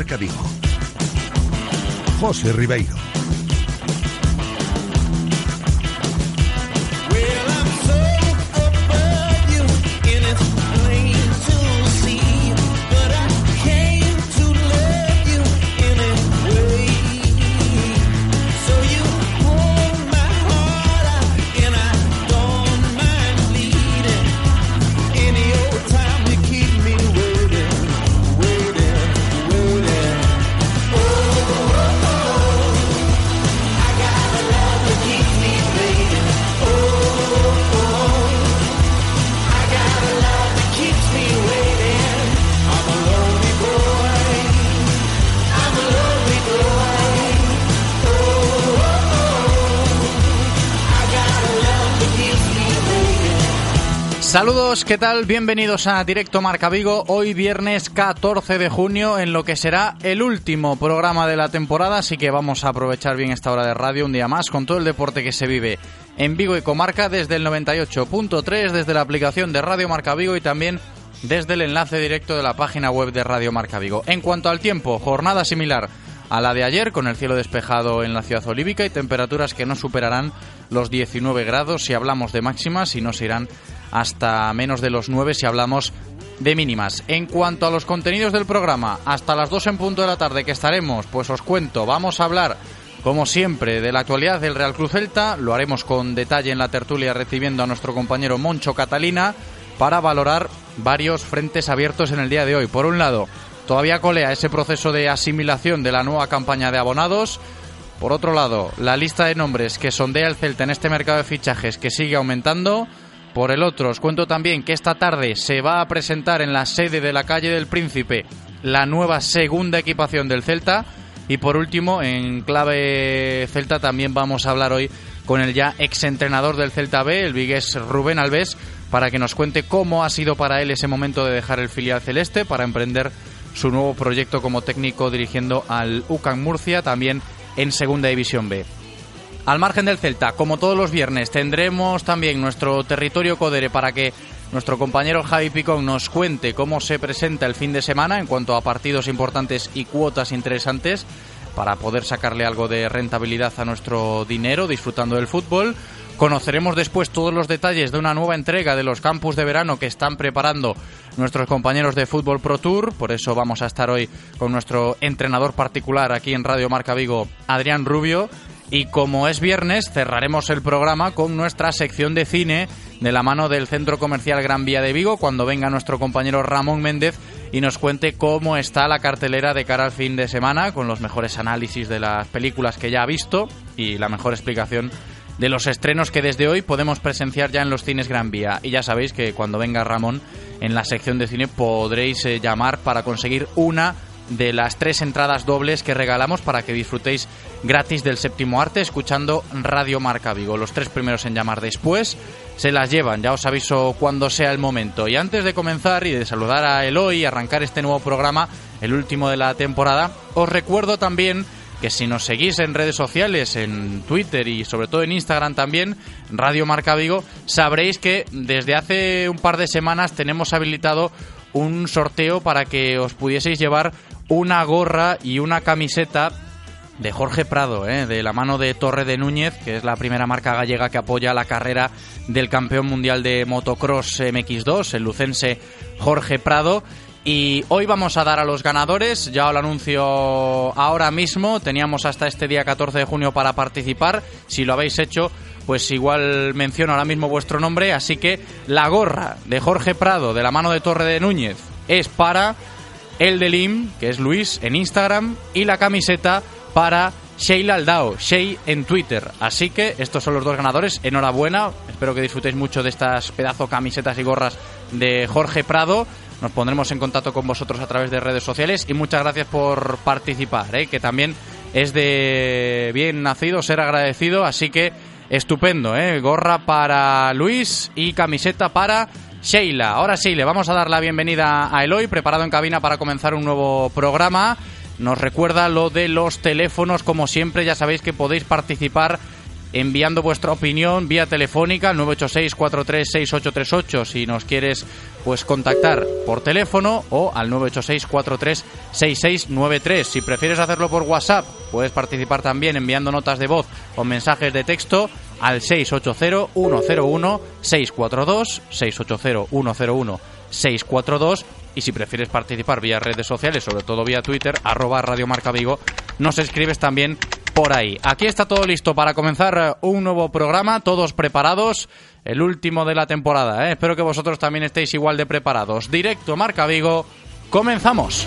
Marca Vigo. José Ribeiro. Saludos, ¿qué tal? Bienvenidos a Directo Marca Vigo. Hoy viernes 14 de junio en lo que será el último programa de la temporada, así que vamos a aprovechar bien esta hora de radio un día más con todo el deporte que se vive en Vigo y Comarca desde el 98.3, desde la aplicación de Radio Marca Vigo y también desde el enlace directo de la página web de Radio Marca Vigo. En cuanto al tiempo, jornada similar a la de ayer, con el cielo despejado en la ciudad olívica y temperaturas que no superarán los 19 grados. Si hablamos de máximas y no se irán hasta menos de los 9 si hablamos de mínimas. En cuanto a los contenidos del programa, hasta las 2 en punto de la tarde que estaremos, pues os cuento, vamos a hablar como siempre de la actualidad del Real Cruz Celta, lo haremos con detalle en la tertulia recibiendo a nuestro compañero Moncho Catalina para valorar varios frentes abiertos en el día de hoy. Por un lado, todavía colea ese proceso de asimilación de la nueva campaña de abonados. Por otro lado, la lista de nombres que sondea el Celta en este mercado de fichajes que sigue aumentando. Por el otro, os cuento también que esta tarde se va a presentar en la sede de la calle del Príncipe la nueva segunda equipación del Celta. Y por último, en clave Celta también vamos a hablar hoy con el ya exentrenador del Celta B, el vigués Rubén Alves, para que nos cuente cómo ha sido para él ese momento de dejar el filial celeste para emprender su nuevo proyecto como técnico dirigiendo al UCAN Murcia, también en Segunda División B. Al margen del Celta, como todos los viernes, tendremos también nuestro territorio Codere para que nuestro compañero Javi Picón nos cuente cómo se presenta el fin de semana en cuanto a partidos importantes y cuotas interesantes para poder sacarle algo de rentabilidad a nuestro dinero disfrutando del fútbol. Conoceremos después todos los detalles de una nueva entrega de los campus de verano que están preparando nuestros compañeros de Fútbol Pro Tour. Por eso vamos a estar hoy con nuestro entrenador particular aquí en Radio Marca Vigo, Adrián Rubio. Y como es viernes, cerraremos el programa con nuestra sección de cine de la mano del Centro Comercial Gran Vía de Vigo, cuando venga nuestro compañero Ramón Méndez y nos cuente cómo está la cartelera de cara al fin de semana, con los mejores análisis de las películas que ya ha visto y la mejor explicación de los estrenos que desde hoy podemos presenciar ya en los cines Gran Vía. Y ya sabéis que cuando venga Ramón en la sección de cine podréis eh, llamar para conseguir una de las tres entradas dobles que regalamos para que disfrutéis gratis del séptimo arte escuchando Radio Marca Vigo. Los tres primeros en llamar después se las llevan, ya os aviso cuando sea el momento. Y antes de comenzar y de saludar a Eloy y arrancar este nuevo programa, el último de la temporada, os recuerdo también que si nos seguís en redes sociales, en Twitter y sobre todo en Instagram también, Radio Marca Vigo, sabréis que desde hace un par de semanas tenemos habilitado un sorteo para que os pudieseis llevar una gorra y una camiseta de Jorge Prado, ¿eh? de la mano de Torre de Núñez, que es la primera marca gallega que apoya la carrera del campeón mundial de motocross MX2, el lucense Jorge Prado. Y hoy vamos a dar a los ganadores, ya lo anuncio ahora mismo, teníamos hasta este día 14 de junio para participar, si lo habéis hecho, pues igual menciono ahora mismo vuestro nombre, así que la gorra de Jorge Prado de la mano de Torre de Núñez es para el de Lim, que es Luis en Instagram, y la camiseta para Sheila Aldao, Shey en Twitter. Así que estos son los dos ganadores. Enhorabuena. Espero que disfrutéis mucho de estas pedazo camisetas y gorras de Jorge Prado. Nos pondremos en contacto con vosotros a través de redes sociales y muchas gracias por participar, ¿eh? que también es de bien nacido ser agradecido, así que estupendo, ¿eh? gorra para Luis y camiseta para Sheila. Ahora sí, le vamos a dar la bienvenida a Eloy, preparado en cabina para comenzar un nuevo programa. Nos recuerda lo de los teléfonos, como siempre, ya sabéis que podéis participar enviando vuestra opinión vía telefónica al 986-436838 si nos quieres pues contactar por teléfono o al 986-436693. Si prefieres hacerlo por WhatsApp, puedes participar también enviando notas de voz o mensajes de texto al 680-101-642, 680-101-642 y si prefieres participar vía redes sociales, sobre todo vía Twitter, arroba Radio Marca Vigo, nos escribes también por ahí. Aquí está todo listo para comenzar eh, un nuevo programa, todos preparados, el último de la temporada. ¿eh? Espero que vosotros también estéis igual de preparados. Directo Marca Vigo, comenzamos.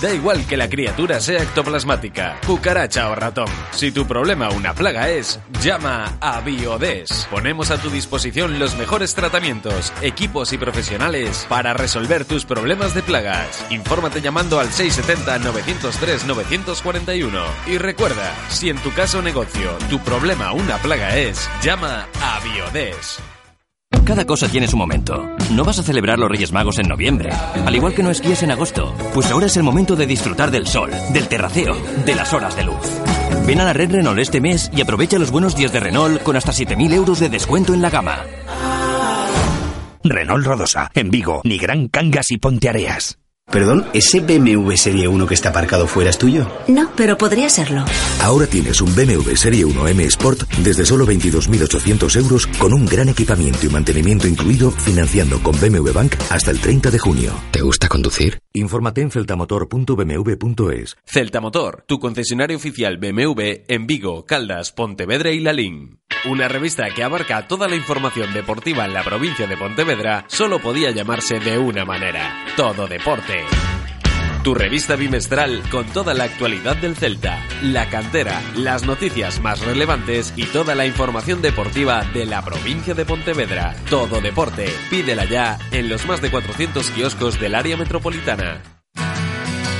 Da igual que la criatura sea ectoplasmática, cucaracha o ratón. Si tu problema una plaga es, llama a Biodes. Ponemos a tu disposición los mejores tratamientos, equipos y profesionales para resolver tus problemas de plagas. Infórmate llamando al 670-903-941. Y recuerda, si en tu caso o negocio tu problema una plaga es, llama a Biodes. Cada cosa tiene su momento. No vas a celebrar los Reyes Magos en noviembre, al igual que no esquíes en agosto. Pues ahora es el momento de disfrutar del sol, del terraceo, de las horas de luz. Ven a la red Renault este mes y aprovecha los buenos días de Renault con hasta 7.000 euros de descuento en la gama. Renault Rodosa, en Vigo, ni Gran Cangas y Ponteareas. Perdón, ¿ese BMW Serie 1 que está aparcado fuera es tuyo? No, pero podría serlo. Ahora tienes un BMW Serie 1 M Sport desde solo 22.800 euros con un gran equipamiento y mantenimiento incluido financiando con BMW Bank hasta el 30 de junio. ¿Te gusta conducir? Infórmate en celtamotor.bmw.es. Celta Motor, tu concesionario oficial BMW en Vigo, Caldas, Pontevedra y Lalín. Una revista que abarca toda la información deportiva en la provincia de Pontevedra solo podía llamarse de una manera, Todo Deporte. Tu revista bimestral con toda la actualidad del Celta, la cantera, las noticias más relevantes y toda la información deportiva de la provincia de Pontevedra. Todo Deporte, pídela ya en los más de 400 kioscos del área metropolitana.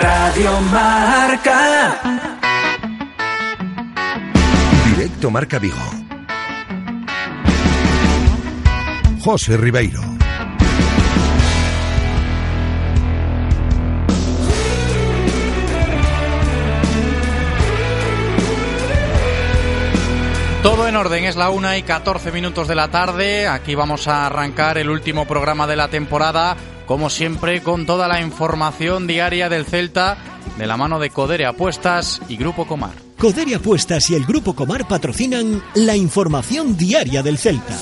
Radio Marca. Directo Marca Vigo. José Ribeiro. Todo en orden, es la una y 14 minutos de la tarde. Aquí vamos a arrancar el último programa de la temporada, como siempre, con toda la información diaria del Celta, de la mano de Codere Apuestas y Grupo Comar. Codere Apuestas y el Grupo Comar patrocinan la información diaria del Celta.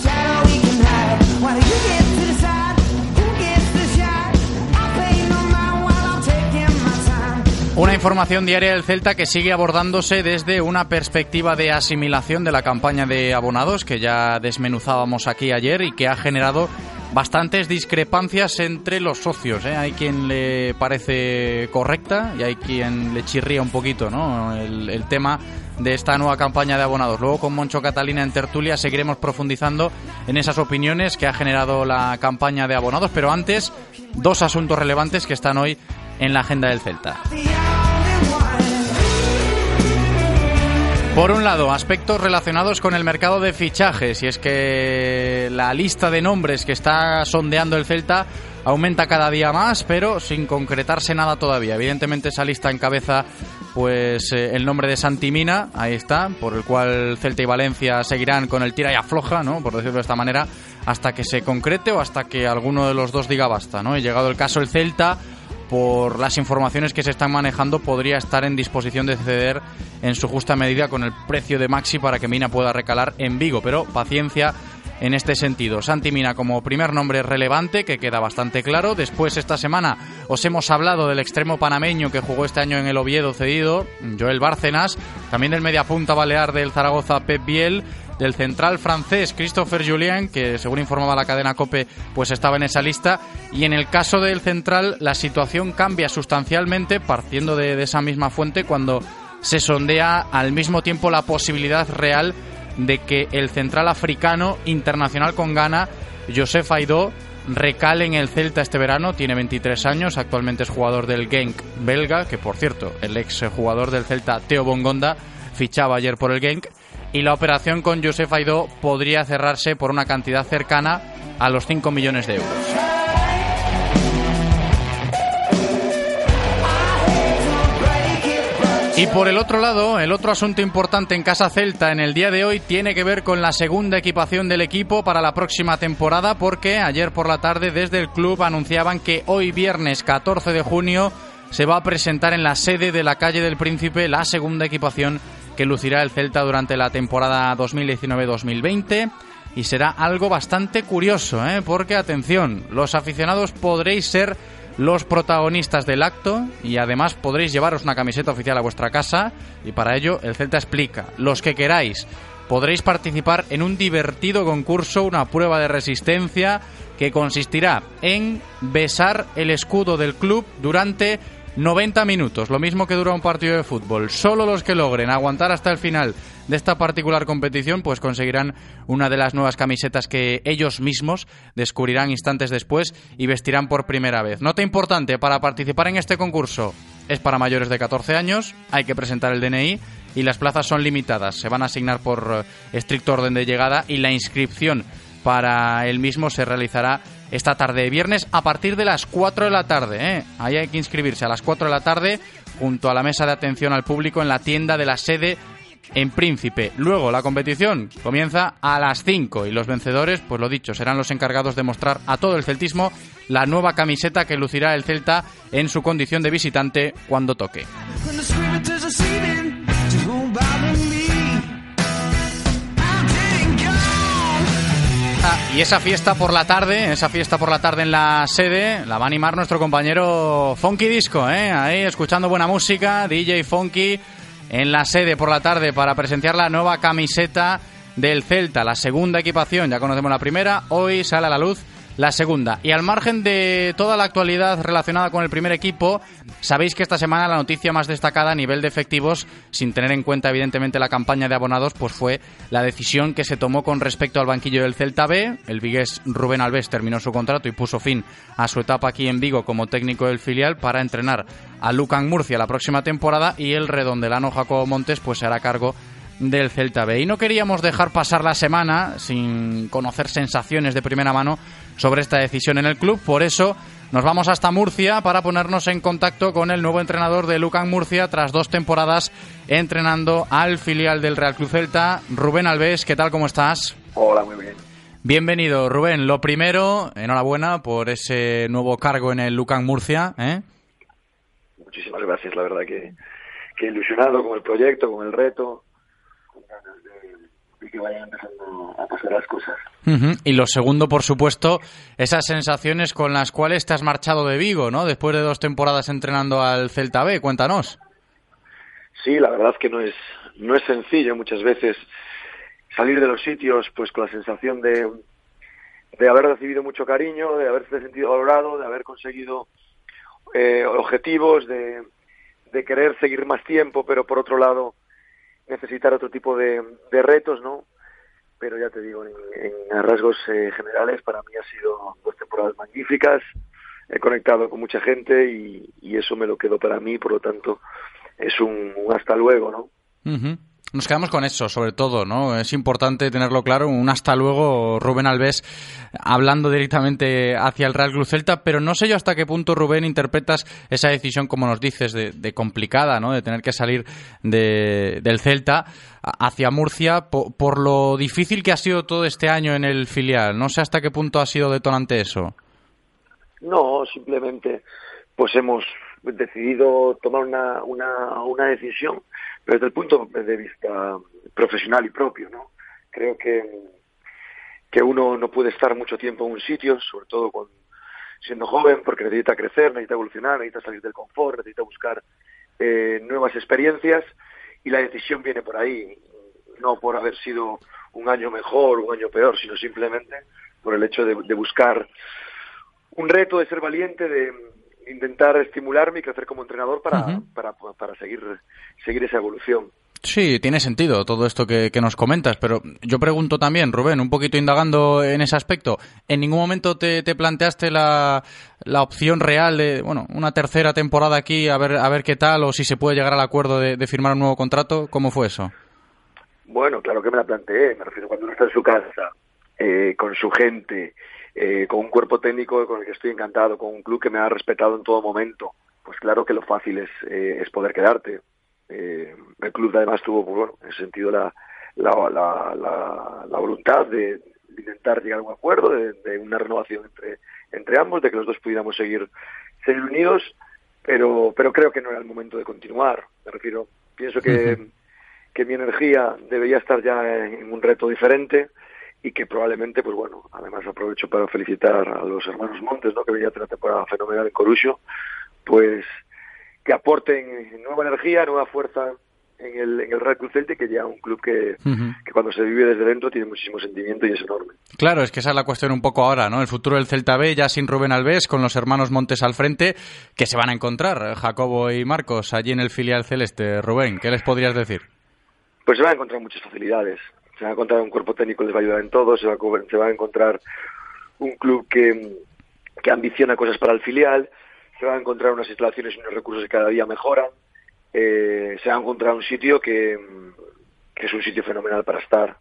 Una información diaria del Celta que sigue abordándose desde una perspectiva de asimilación de la campaña de abonados que ya desmenuzábamos aquí ayer y que ha generado bastantes discrepancias entre los socios. ¿eh? Hay quien le parece correcta y hay quien le chirría un poquito ¿no? el, el tema de esta nueva campaña de abonados. Luego con Moncho Catalina en tertulia seguiremos profundizando en esas opiniones que ha generado la campaña de abonados, pero antes dos asuntos relevantes que están hoy en la agenda del Celta. Por un lado, aspectos relacionados con el mercado de fichajes, y es que la lista de nombres que está sondeando el Celta aumenta cada día más, pero sin concretarse nada todavía. Evidentemente esa lista encabeza pues eh, el nombre de Santimina, ahí está, por el cual Celta y Valencia seguirán con el tira y afloja, ¿no? Por decirlo de esta manera, hasta que se concrete o hasta que alguno de los dos diga basta, ¿no? Y llegado el caso el Celta por las informaciones que se están manejando, podría estar en disposición de ceder en su justa medida con el precio de Maxi para que Mina pueda recalar en Vigo. Pero paciencia en este sentido. Santi Mina como primer nombre relevante, que queda bastante claro. Después, esta semana, os hemos hablado del extremo panameño que jugó este año en el Oviedo cedido, Joel Bárcenas, también del mediapunta balear del Zaragoza, Pep Biel, del central francés Christopher Julien, que según informaba la cadena Cope, pues estaba en esa lista. Y en el caso del central, la situación cambia sustancialmente, partiendo de, esa misma fuente, cuando se sondea al mismo tiempo la posibilidad real de que el central africano internacional con Ghana, Joseph Aidó, recale en el Celta este verano, tiene 23 años, actualmente es jugador del Genk belga, que por cierto, el ex jugador del Celta, Teo Bongonda, fichaba ayer por el Genk, y la operación con Joseph Aidó podría cerrarse por una cantidad cercana a los 5 millones de euros. Y por el otro lado, el otro asunto importante en Casa Celta en el día de hoy tiene que ver con la segunda equipación del equipo para la próxima temporada porque ayer por la tarde desde el club anunciaban que hoy viernes 14 de junio se va a presentar en la sede de la calle del Príncipe la segunda equipación que lucirá el Celta durante la temporada 2019-2020 y será algo bastante curioso, ¿eh? porque atención, los aficionados podréis ser los protagonistas del acto y además podréis llevaros una camiseta oficial a vuestra casa y para ello el Celta explica, los que queráis podréis participar en un divertido concurso, una prueba de resistencia que consistirá en besar el escudo del club durante 90 minutos, lo mismo que dura un partido de fútbol. Solo los que logren aguantar hasta el final de esta particular competición, pues conseguirán una de las nuevas camisetas que ellos mismos descubrirán instantes después y vestirán por primera vez. Nota importante, para participar en este concurso es para mayores de 14 años, hay que presentar el DNI y las plazas son limitadas. Se van a asignar por eh, estricto orden de llegada y la inscripción para el mismo se realizará esta tarde de viernes a partir de las 4 de la tarde. ¿eh? Ahí hay que inscribirse a las 4 de la tarde junto a la mesa de atención al público en la tienda de la sede en Príncipe. Luego la competición comienza a las 5 y los vencedores, pues lo dicho, serán los encargados de mostrar a todo el celtismo la nueva camiseta que lucirá el Celta en su condición de visitante cuando toque. Y esa fiesta por la tarde, esa fiesta por la tarde en la sede, la va a animar nuestro compañero Funky Disco, ¿eh? ahí escuchando buena música, DJ Funky en la sede por la tarde para presenciar la nueva camiseta del Celta, la segunda equipación, ya conocemos la primera, hoy sale a la luz la segunda. Y al margen de toda la actualidad relacionada con el primer equipo, sabéis que esta semana la noticia más destacada a nivel de efectivos, sin tener en cuenta evidentemente la campaña de abonados, pues fue la decisión que se tomó con respecto al banquillo del Celta B. El vigués Rubén Alves terminó su contrato y puso fin a su etapa aquí en Vigo como técnico del filial para entrenar a Lucan Murcia la próxima temporada y el redondelano Jacobo Montes pues se hará cargo del Celta B. Y no queríamos dejar pasar la semana sin conocer sensaciones de primera mano sobre esta decisión en el club. Por eso nos vamos hasta Murcia para ponernos en contacto con el nuevo entrenador de Lucan Murcia tras dos temporadas entrenando al filial del Real Club Celta, Rubén Alves. ¿Qué tal? ¿Cómo estás? Hola, muy bien. Bienvenido, Rubén. Lo primero, enhorabuena por ese nuevo cargo en el Lucan Murcia. ¿eh? Muchísimas gracias, la verdad que, que ilusionado con el proyecto, con el reto que vayan empezando a pasar las cosas. Y lo segundo, por supuesto, esas sensaciones con las cuales te has marchado de Vigo, ¿no? Después de dos temporadas entrenando al Celta B, cuéntanos. Sí, la verdad es que no es no es sencillo muchas veces salir de los sitios pues con la sensación de de haber recibido mucho cariño, de haberse sentido valorado, de haber conseguido eh, objetivos, de, de querer seguir más tiempo, pero por otro lado necesitar otro tipo de, retos, ¿no? Pero ya te digo, en, rasgos eh, generales, para mí ha sido dos temporadas magníficas. He conectado con mucha gente y, eso me lo quedo para mí, por lo tanto, es un, hasta luego, ¿no? Nos quedamos con eso, sobre todo, ¿no? Es importante tenerlo claro. Un hasta luego, Rubén Alves, hablando directamente hacia el Real Club Celta, pero no sé yo hasta qué punto, Rubén, interpretas esa decisión, como nos dices, de, complicada, ¿no? De tener que salir del Celta hacia Murcia por, por, lo difícil que ha sido todo este año en el filial. No sé hasta qué punto ha sido detonante eso. No, simplemente pues hemos decidido tomar una, una, una decisión pero desde el punto de vista profesional y propio, ¿no? Creo que, que uno no puede estar mucho tiempo en un sitio, sobre todo con, siendo joven, porque necesita crecer, necesita evolucionar, necesita salir del confort, necesita buscar eh, nuevas experiencias y la decisión viene por ahí, no por haber sido un año mejor, un año peor, sino simplemente por el hecho de, de buscar un reto, de ser valiente, de, intentar estimularme y crecer como entrenador para, para, para seguir, seguir esa evolución. Sí, tiene sentido todo esto que, nos comentas, pero yo pregunto también, Rubén, un poquito indagando en ese aspecto, ¿en ningún momento te, te planteaste la, la, opción real de, bueno, una tercera temporada aquí, a ver, a ver qué tal, o si se puede llegar al acuerdo de, firmar un nuevo contrato? ¿Cómo fue eso? Bueno, claro que me la planteé, me refiero cuando uno está en su casa, eh, con su gente, eh, con un cuerpo técnico con el que estoy encantado, con un club que me ha respetado en todo momento, pues claro que lo fácil es, eh, es poder quedarte. Eh, el club además tuvo, pues bueno, en ese sentido la, la, la, la, voluntad de, intentar llegar a un acuerdo, de, una renovación entre, entre ambos, de que los dos pudiéramos seguir, seguir unidos, pero, pero creo que no era el momento de continuar. Me refiero, pienso que, que mi energía debería estar ya en un reto diferente y que probablemente, pues bueno, además aprovecho para felicitar a los hermanos Montes, ¿no? que venía a tener una temporada fenomenal en Corucho, pues que aporten nueva energía, nueva fuerza en el, en el Real Club Celta, que ya un club que, que, cuando se vive desde dentro tiene muchísimo sentimiento y es enorme. Claro, es que esa es la cuestión un poco ahora, ¿no? El futuro del Celta B, ya sin Rubén Alves, con los hermanos Montes al frente, que se van a encontrar, Jacobo y Marcos, allí en el filial celeste. Rubén, ¿qué les podrías decir? Pues se van a encontrar muchas facilidades se va a encontrar un cuerpo técnico que les va a ayudar en todo, se va a, se va a encontrar un club que, que ambiciona cosas para el filial, se va a encontrar unas instalaciones y unos recursos que cada día mejoran, eh, se va a encontrar un sitio que, que es un sitio fenomenal para estar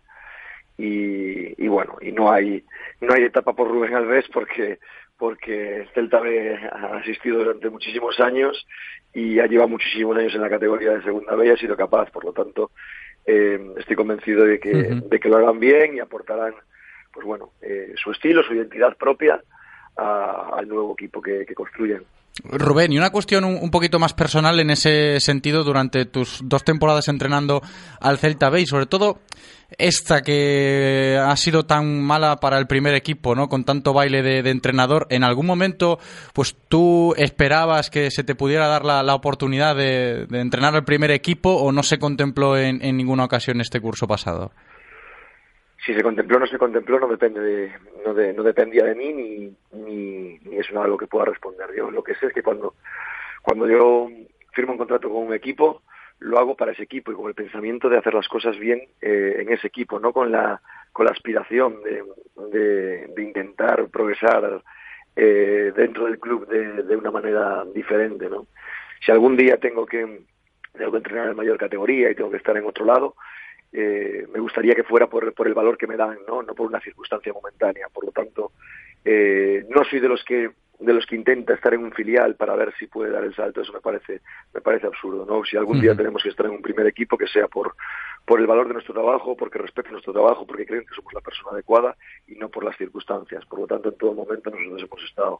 y, y, bueno y no hay no hay etapa por Rubén Alves porque porque Celta B ha asistido durante muchísimos años y ha llevado muchísimos años en la categoría de segunda B y ha sido capaz por lo tanto eh, estoy convencido de que, de que lo hagan bien y aportarán pues bueno eh, su estilo, su identidad propia al nuevo equipo que, que construyen. Rubén, y una cuestión un, poquito más personal en ese sentido durante tus dos temporadas entrenando al Celta B y sobre todo esta que ha sido tan mala para el primer equipo, ¿no? Con tanto baile de, entrenador, ¿en algún momento pues tú esperabas que se te pudiera dar la, oportunidad de, entrenar al primer equipo o no se contempló en, en ninguna ocasión este curso pasado? Si se contempló o no se contempló no depende de, no, de, no dependía de mí ni, ni, ni es algo que pueda responder. Yo lo que sé es que cuando cuando yo firmo un contrato con un equipo lo hago para ese equipo y con el pensamiento de hacer las cosas bien eh, en ese equipo no con la con la aspiración de, de, intentar progresar eh, dentro del club de, de una manera diferente no si algún día tengo que tengo que entrenar en mayor categoría y tengo que estar en otro lado eh, me gustaría que fuera por, por el valor que me dan, ¿no? no por una circunstancia momentánea. Por lo tanto, eh, no soy de los que de los que intenta estar en un filial para ver si puede dar el salto, eso me parece, me parece absurdo, ¿no? Si algún día tenemos que estar en un primer equipo, que sea por, por el valor de nuestro trabajo, porque respete nuestro trabajo, porque creen que somos la persona adecuada y no por las circunstancias. Por lo tanto, en todo momento nosotros hemos estado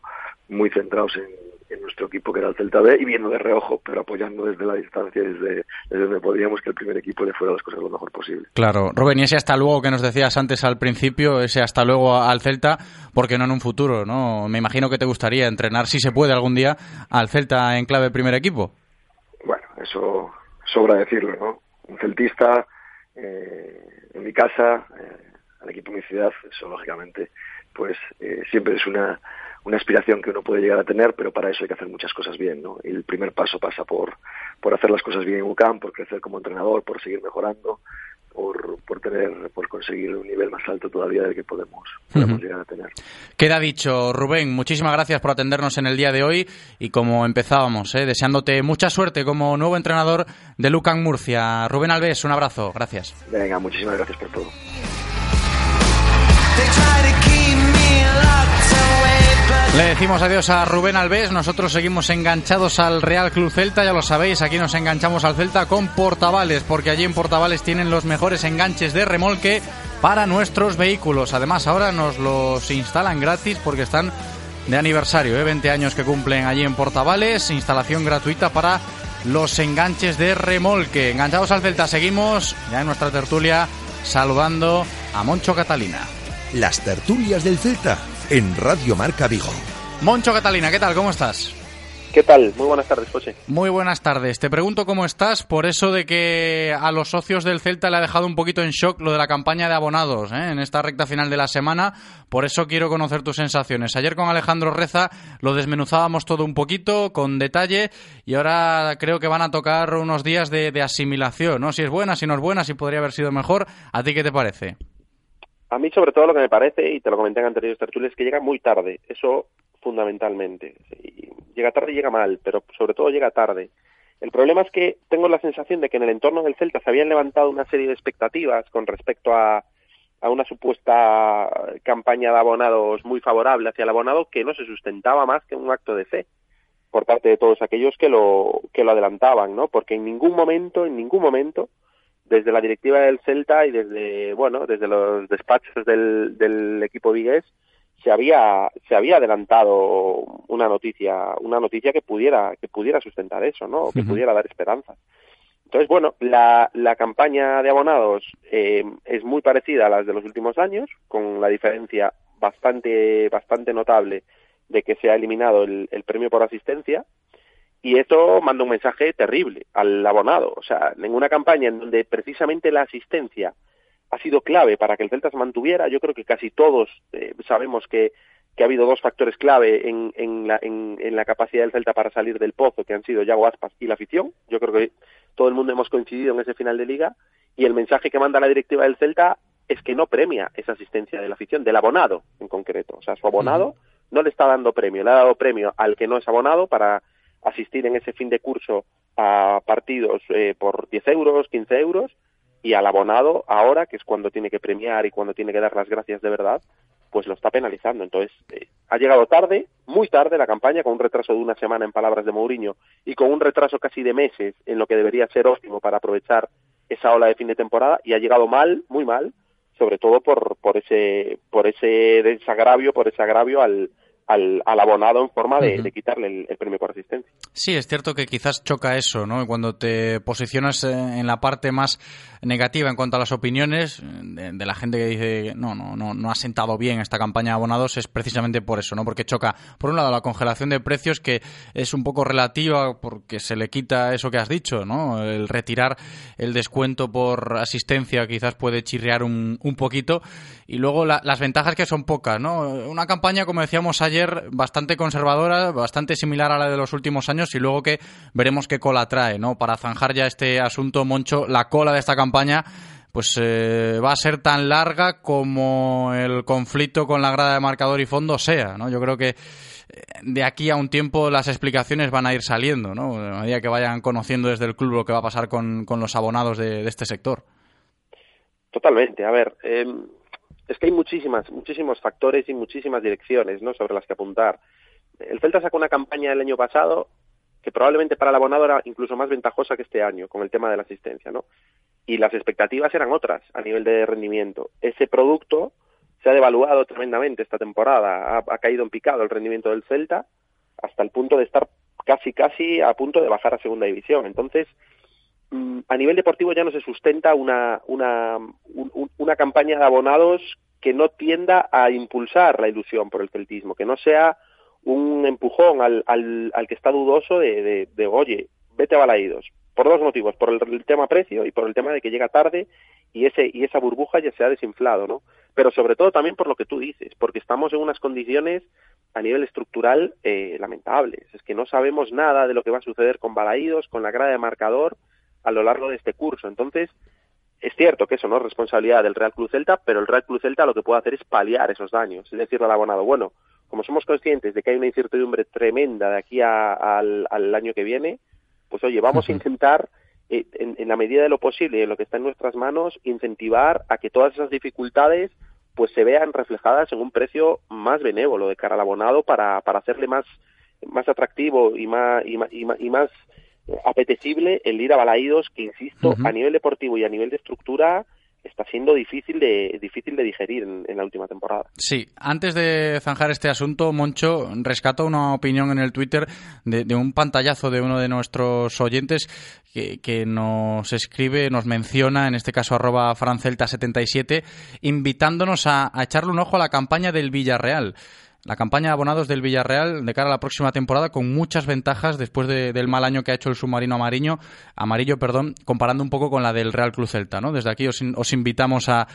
muy centrados en, en nuestro equipo, que era el Celta B, y viendo de reojo, pero apoyando desde la distancia, desde, desde donde podíamos que el primer equipo le fuera las cosas lo mejor posible. Claro. Rubén, y ese hasta luego que nos decías antes al principio, ese hasta luego al Celta, porque no en un futuro, ¿no? Me imagino que te gustaría entrenar, si se puede algún día, al Celta en clave primer equipo. Bueno, eso sobra decirlo, ¿no? Un celtista eh, en mi casa, eh, al equipo de mi ciudad, eso lógicamente, pues eh, siempre es una, una aspiración que uno puede llegar a tener, pero para eso hay que hacer muchas cosas bien, ¿no? Y el primer paso pasa por, por hacer las cosas bien en UCAM, por crecer como entrenador, por seguir mejorando, por, por tener, por conseguir un nivel más alto todavía del que podemos, podemos llegar a tener. Queda dicho, Rubén, muchísimas gracias por atendernos en el día de hoy y como empezábamos, ¿eh? deseándote mucha suerte como nuevo entrenador de Lucan Murcia. Rubén Alves, un abrazo, gracias. Venga, muchísimas gracias por todo. Le decimos adiós a Rubén Alves, nosotros seguimos enganchados al Real Club Celta, ya lo sabéis, aquí nos enganchamos al Celta con Portavales, porque allí en Portavales tienen los mejores enganches de remolque para nuestros vehículos. Además ahora nos los instalan gratis porque están de aniversario, ¿eh? 20 años que cumplen allí en Portavales, instalación gratuita para los enganches de remolque. Enganchados al Celta, seguimos ya en nuestra tertulia saludando a Moncho Catalina. Las tertulias del Celta en Radio Marca Vigo. Moncho Catalina, ¿qué tal? ¿Cómo estás? ¿Qué tal? Muy buenas tardes, José. Muy buenas tardes. Te pregunto cómo estás por eso de que a los socios del Celta le ha dejado un poquito en shock lo de la campaña de abonados ¿eh? en esta recta final de la semana. Por eso quiero conocer tus sensaciones. Ayer con Alejandro Reza lo desmenuzábamos todo un poquito, con detalle, y ahora creo que van a tocar unos días de, de asimilación, ¿no? Si es buena, si no es buena, si podría haber sido mejor. ¿A ti qué te parece? A mí, sobre todo, lo que me parece, y te lo comenté en anteriores tertulias, es que llega muy tarde. Eso fundamentalmente. Llega tarde y llega mal, pero sobre todo llega tarde. El problema es que tengo la sensación de que en el entorno del Celta se habían levantado una serie de expectativas con respecto a, una supuesta campaña de abonados muy favorable hacia el abonado que no se sustentaba más que un acto de fe por parte de todos aquellos que lo que lo adelantaban, ¿no? Porque en ningún momento, en ningún momento desde la directiva del Celta y desde bueno desde los despachos del, del equipo vigués se había se había adelantado una noticia una noticia que pudiera que pudiera sustentar eso no que pudiera dar esperanza. Entonces bueno la, la campaña de abonados eh, es muy parecida a las de los últimos años con la diferencia bastante bastante notable de que se ha eliminado el, el premio por asistencia y esto manda un mensaje terrible al abonado. O sea, ninguna campaña en donde precisamente la asistencia ha sido clave para que el Celta se mantuviera. Yo creo que casi todos eh, sabemos que, que, ha habido dos factores clave en, en, la, en, en, la, capacidad del Celta para salir del pozo, que han sido Yago Aspas y la afición. Yo creo que todo el mundo hemos coincidido en ese final de liga. Y el mensaje que manda la directiva del Celta es que no premia esa asistencia de la afición, del abonado en concreto. O sea, su abonado no le está dando premio, le ha dado premio al que no es abonado para asistir en ese fin de curso a partidos eh, por 10 euros, 15 euros, y al abonado ahora, que es cuando tiene que premiar y cuando tiene que dar las gracias de verdad, pues lo está penalizando. Entonces, eh, ha llegado tarde, muy tarde la campaña, con un retraso de una semana en palabras de Mourinho y con un retraso casi de meses en lo que debería ser óptimo para aprovechar esa ola de fin de temporada y ha llegado mal, muy mal, sobre todo por, por ese, por ese desagravio, por ese agravio al, al, al, abonado en forma de, uh -huh. de quitarle el, el, premio por asistencia. Sí, es cierto que quizás choca eso, ¿no? Cuando te posicionas en la parte más negativa en cuanto a las opiniones de, de, la gente que dice no, no, no, no ha sentado bien esta campaña de abonados es precisamente por eso, ¿no? Porque choca, por un lado, la congelación de precios que es un poco relativa porque se le quita eso que has dicho, ¿no? El retirar el descuento por asistencia quizás puede chirrear un, un poquito y luego la, las ventajas que son pocas, ¿no? Una campaña, como decíamos ayer, bastante conservadora, bastante similar a la de los últimos años y luego que veremos qué cola trae, ¿no? Para zanjar ya este asunto, Moncho, la cola de esta campaña pues eh, va a ser tan larga como el conflicto con la grada de marcador y fondo sea, ¿no? Yo creo que de aquí a un tiempo las explicaciones van a ir saliendo, ¿no? A medida que vayan conociendo desde el club lo que va a pasar con, con los abonados de, de, este sector. Totalmente. A ver, eh, es que hay muchísimas, muchísimos factores y muchísimas direcciones ¿no? sobre las que apuntar. El Celta sacó una campaña el año pasado que probablemente para el abonado era incluso más ventajosa que este año con el tema de la asistencia, ¿no? Y las expectativas eran otras a nivel de rendimiento. Ese producto se ha devaluado tremendamente esta temporada, ha, caído en picado el rendimiento del Celta hasta el punto de estar casi casi a punto de bajar a segunda división. Entonces, a nivel deportivo ya no se sustenta una, una, un, una campaña de abonados que no tienda a impulsar la ilusión por el celtismo, que no sea un empujón al, al, al que está dudoso de, de, de, oye, vete a Balaídos. Por dos motivos, por el, el, tema precio y por el tema de que llega tarde y, ese, y esa burbuja ya se ha desinflado, ¿no? Pero sobre todo también por lo que tú dices, porque estamos en unas condiciones a nivel estructural eh, lamentables. Es que no sabemos nada de lo que va a suceder con Balaídos, con la grada de marcador, a lo largo de este curso. Entonces, es cierto que eso no es responsabilidad del Real Club Celta, pero el Real Club Celta lo que puede hacer es paliar esos daños, es decir, al abonado, bueno, como somos conscientes de que hay una incertidumbre tremenda de aquí al, año que viene, pues oye, vamos a intentar, eh, en, la medida de lo posible, en lo que está en nuestras manos, incentivar a que todas esas dificultades pues se vean reflejadas en un precio más benévolo de cara al abonado para, para hacerle más, más atractivo y más, y más, y más, apetecible el ir a Balaídos, que insisto, a nivel deportivo y a nivel de estructura está siendo difícil de difícil de digerir en, la última temporada. Sí, antes de zanjar este asunto, Moncho rescato una opinión en el Twitter de, un pantallazo de uno de nuestros oyentes que, que, nos escribe, nos menciona, en este caso arroba francelta77, invitándonos a, a echarle un ojo a la campaña del Villarreal la campaña de abonados del Villarreal de cara a la próxima temporada con muchas ventajas después del mal año que ha hecho el submarino amarillo, amarillo perdón, comparando un poco con la del Real Cruz Celta. ¿no? Desde aquí os, os invitamos a,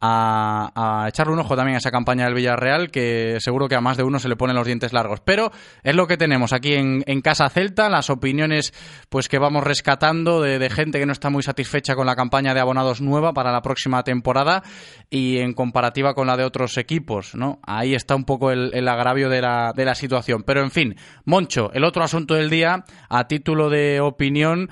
a, echarle un ojo también a esa campaña del Villarreal, que seguro que a más de uno se le ponen los dientes largos. Pero es lo que tenemos aquí en, Casa Celta, las opiniones pues que vamos rescatando de, gente que no está muy satisfecha con la campaña de abonados nueva para la próxima temporada y en comparativa con la de otros equipos, ¿no? Ahí está un poco el, el agravio de la, de la situación. Pero en fin, Moncho, el otro asunto del día, a título de opinión,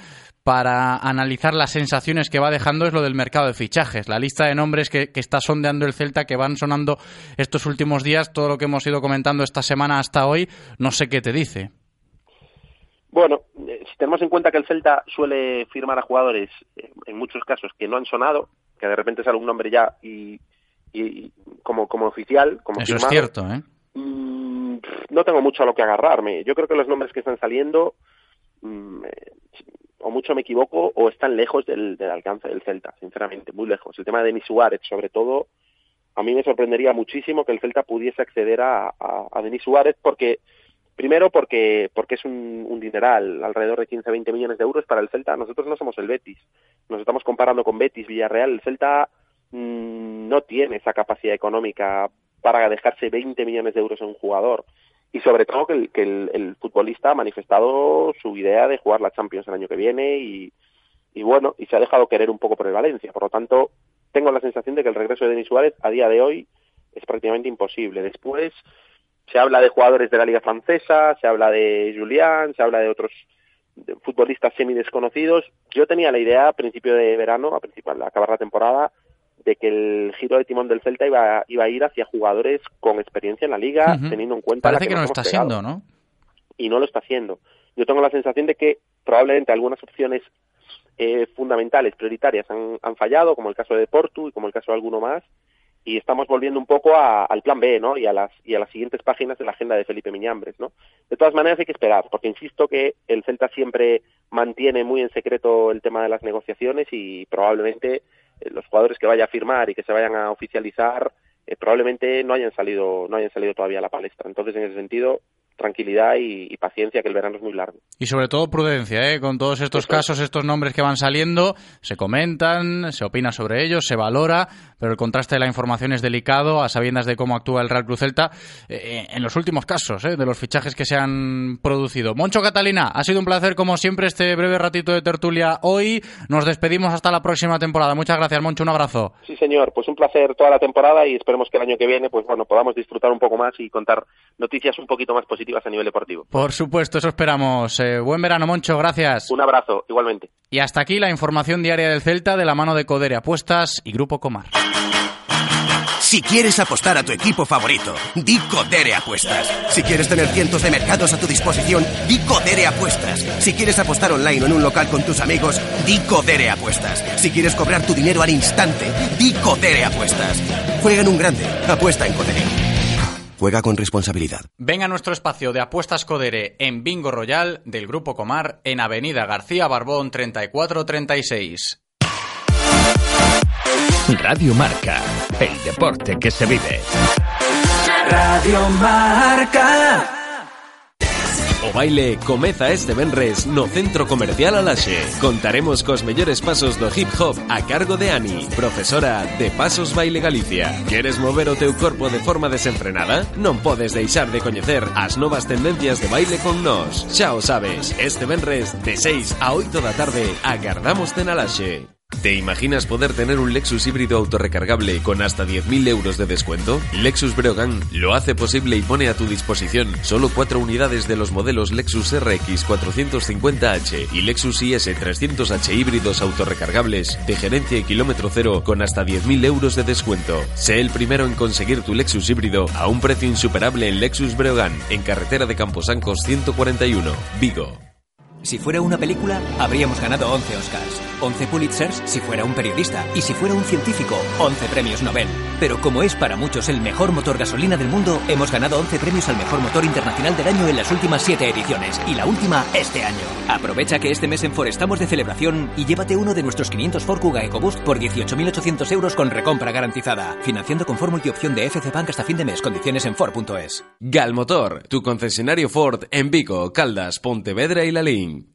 para analizar las sensaciones que va dejando es lo del mercado de fichajes. La lista de nombres que, está sondeando el Celta, que van sonando estos últimos días, todo lo que hemos ido comentando esta semana hasta hoy, no sé qué te dice. Bueno, eh, si tenemos en cuenta que el Celta suele firmar a jugadores, eh, en muchos casos, que no han sonado, que de repente sale un nombre ya y, como, como oficial, como Eso es cierto, ¿eh? Mm, no tengo mucho a lo que agarrarme. Yo creo que los nombres que están saliendo mm, eh, o mucho me equivoco o están lejos del, alcance del Celta, sinceramente, muy lejos. El tema de Denis Suárez, sobre todo, a mí me sorprendería muchísimo que el Celta pudiese acceder a, Denis Suárez porque primero porque porque es un, dineral, alrededor de 15-20 millones de euros para el Celta. Nosotros no somos el Betis, nos estamos comparando con Betis, Villarreal. El Celta mm, no tiene esa capacidad económica para dejarse 20 millones de euros en un jugador y sobre todo que, el, que el, futbolista ha manifestado su idea de jugar la Champions el año que viene y, y bueno, y se ha dejado querer un poco por el Valencia. Por lo tanto, tengo la sensación de que el regreso de Denis Suárez a día de hoy es prácticamente imposible. Después se habla de jugadores de la Liga Francesa, se habla de Julián, se habla de otros futbolistas semi desconocidos. Yo tenía la idea a principio de verano, a principio acabar la temporada, de que el giro de timón del Celta iba, iba a ir hacia jugadores con experiencia en la liga, teniendo en cuenta... Parece que, no lo está haciendo, ¿no? Y no lo está haciendo. Yo tengo la sensación de que probablemente algunas opciones eh, fundamentales, prioritarias, han, han, fallado, como el caso de Portu y como el caso de alguno más, y estamos volviendo un poco al plan B, ¿no? Y a las y a las siguientes páginas de la agenda de Felipe Miñambres, ¿no? De todas maneras hay que esperar, porque insisto que el Celta siempre mantiene muy en secreto el tema de las negociaciones y probablemente los jugadores que vaya a firmar y que se vayan a oficializar eh, probablemente no hayan salido no hayan salido todavía a la palestra. Entonces, en ese sentido, tranquilidad y, paciencia, que el verano es muy largo. Y sobre todo prudencia, ¿eh? con todos estos casos, estos nombres que van saliendo, se comentan, se opina sobre ellos, se valora, pero el contraste de la información es delicado, a sabiendas de cómo actúa el Real Cruz Celta, eh, en los últimos casos, ¿eh? de los fichajes que se han producido. Moncho Catalina, ha sido un placer, como siempre, este breve ratito de tertulia hoy. Nos despedimos hasta la próxima temporada. Muchas gracias, Moncho, un abrazo. Sí, señor, pues un placer toda la temporada y esperemos que el año que viene, pues bueno, podamos disfrutar un poco más y contar noticias un poquito más positivas a nivel deportivo. Por supuesto, eso esperamos. Eh, buen verano, Moncho, gracias. Un abrazo, igualmente. Y hasta aquí la información diaria del Celta de la mano de Codere Apuestas y Grupo Comar. Si quieres apostar a tu equipo favorito, di Codere Apuestas. Si quieres tener cientos de mercados a tu disposición, di Codere Apuestas. Si quieres apostar online o en un local con tus amigos, di Codere Apuestas. Si quieres cobrar tu dinero al instante, di Codere Apuestas. Juega en un grande, apuesta en Codere. Juega con responsabilidad. Ven a nuestro espacio de apuestas Codere en Bingo Royal del Grupo Comar en Avenida García Barbón 3436. Radio Marca, el deporte que se vive. Radio Marca. O baile comeza este venres no Centro Comercial Alaxe. Contaremos cos mellores pasos do hip hop a cargo de Ani, profesora de Pasos Baile Galicia. Queres mover o teu corpo de forma desenfrenada? Non podes deixar de coñecer as novas tendencias de baile con nós. Xa o sabes, este venres de 6 a 8 da tarde agardamos en Alaxe. ¿Te imaginas poder tener un Lexus híbrido autorrecargable con hasta 10.000 euros de descuento? Lexus Breogán lo hace posible y pone a tu disposición solo cuatro unidades de los modelos Lexus RX 450H y Lexus IS 300H híbridos autorrecargables de gerencia y kilómetro cero con hasta 10.000 euros de descuento. Sé el primero en conseguir tu Lexus híbrido a un precio insuperable en Lexus Breogán, en carretera de Camposancos 141, Vigo. Si fuera una película, habríamos ganado 11 Oscars. 11 Pulitzers si fuera un periodista. Y si fuera un científico, 11 premios Nobel. Pero como es para muchos el mejor motor gasolina del mundo, hemos ganado 11 premios al mejor motor internacional del año en las últimas 7 ediciones. Y la última este año. Aprovecha que este mes en Ford estamos de celebración y llévate uno de nuestros 500 Ford Kuga EcoBoost por 18.800 euros con recompra garantizada. Financiando con fórmula y opción de FC Bank hasta fin de mes. Condiciones en Ford.es. Galmotor, tu concesionario Ford en Vigo, Caldas, Pontevedra y Lalín.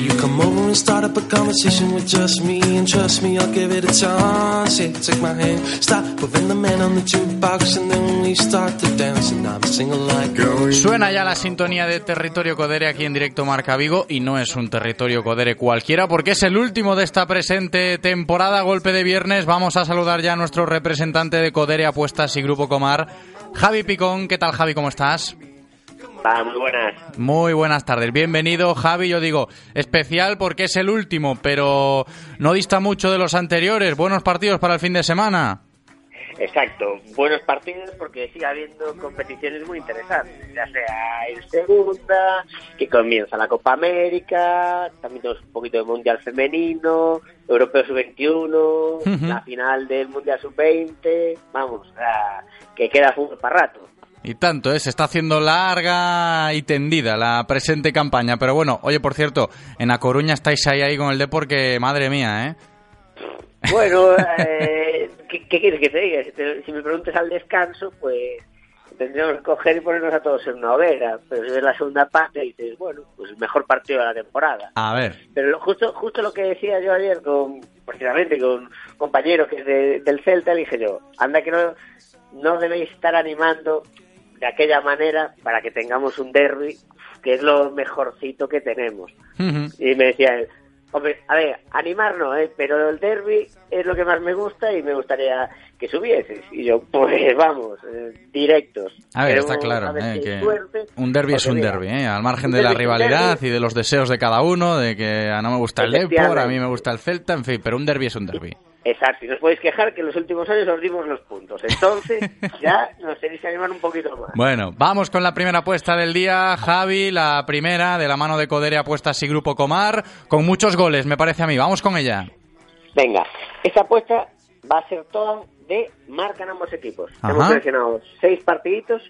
You come over and start up a conversation with just me, and trust me, I'll give it a chance. Yeah, take my hand, stop moving the man on the jukebox, and then we start to dance, and I'm singing like. Suena ya la sintonía de Territorio Codere aquí en directo Marca Vigo y no es un Territorio Codere cualquiera porque es el último de esta presente temporada, golpe de viernes. Vamos a saludar ya a nuestro representante de Codere Apuestas y Grupo Comar, Javi Picón. ¿Qué tal Javi? ¿Cómo estás? Va, muy buenas. Muy buenas tardes. Bienvenido, Javi. Yo digo, especial porque es el último, pero no dista mucho de los anteriores. Buenos partidos para el fin de semana. Exacto, buenos partidos porque sigue habiendo competiciones muy interesantes, ya sea en segunda, que comienza la Copa América, también tenemos un poquito de Mundial Femenino, Europeo Sub-21, la final del Mundial Sub-20, vamos, sea, que queda fútbol para rato. Y tanto, ¿eh? se está haciendo larga y tendida la presente campaña. Pero bueno, oye, por cierto, en A Coruña estáis ahí, ahí con el Depor que, madre mía, ¿eh? Bueno, eh, ¿qué, ¿qué, quieres que te diga? Si, te, si, me preguntas al descanso, pues tendríamos que coger y ponernos a todos en una hoguera. Pero si ves la segunda parte dices, bueno, pues el mejor partido de la temporada. A ver. Pero lo, justo justo lo que decía yo ayer, con precisamente con un compañero que es de, del Celta, le dije yo, anda que no, no debéis estar animando de aquella manera para que tengamos un derby que es lo mejorcito que tenemos. Uh -huh. Y me decía él, hombre, a ver, animarnos, ¿eh? pero el derby es lo que más me gusta y me gustaría que subieses. Y yo, pues vamos, eh, directos. A ver, está claro. Ver eh, si que suerte, un derby es un derby, ¿eh? al margen de la rivalidad y de los deseos de cada uno, de que a no me gusta el Depor, a mí me gusta el Celta, en fin, pero un derby es un derby. Exacto, y no os podéis quejar que en los últimos años os dimos los puntos. Entonces, ya nos tenéis que animar un poquito más. Bueno, vamos con la primera apuesta del día, Javi, la primera de la mano de Codere Apuestas y Grupo Comar, con muchos goles, me parece a mí. Vamos con ella. Venga, esta apuesta va a ser toda de marcan ambos equipos. Ajá. Hemos seleccionado seis partiditos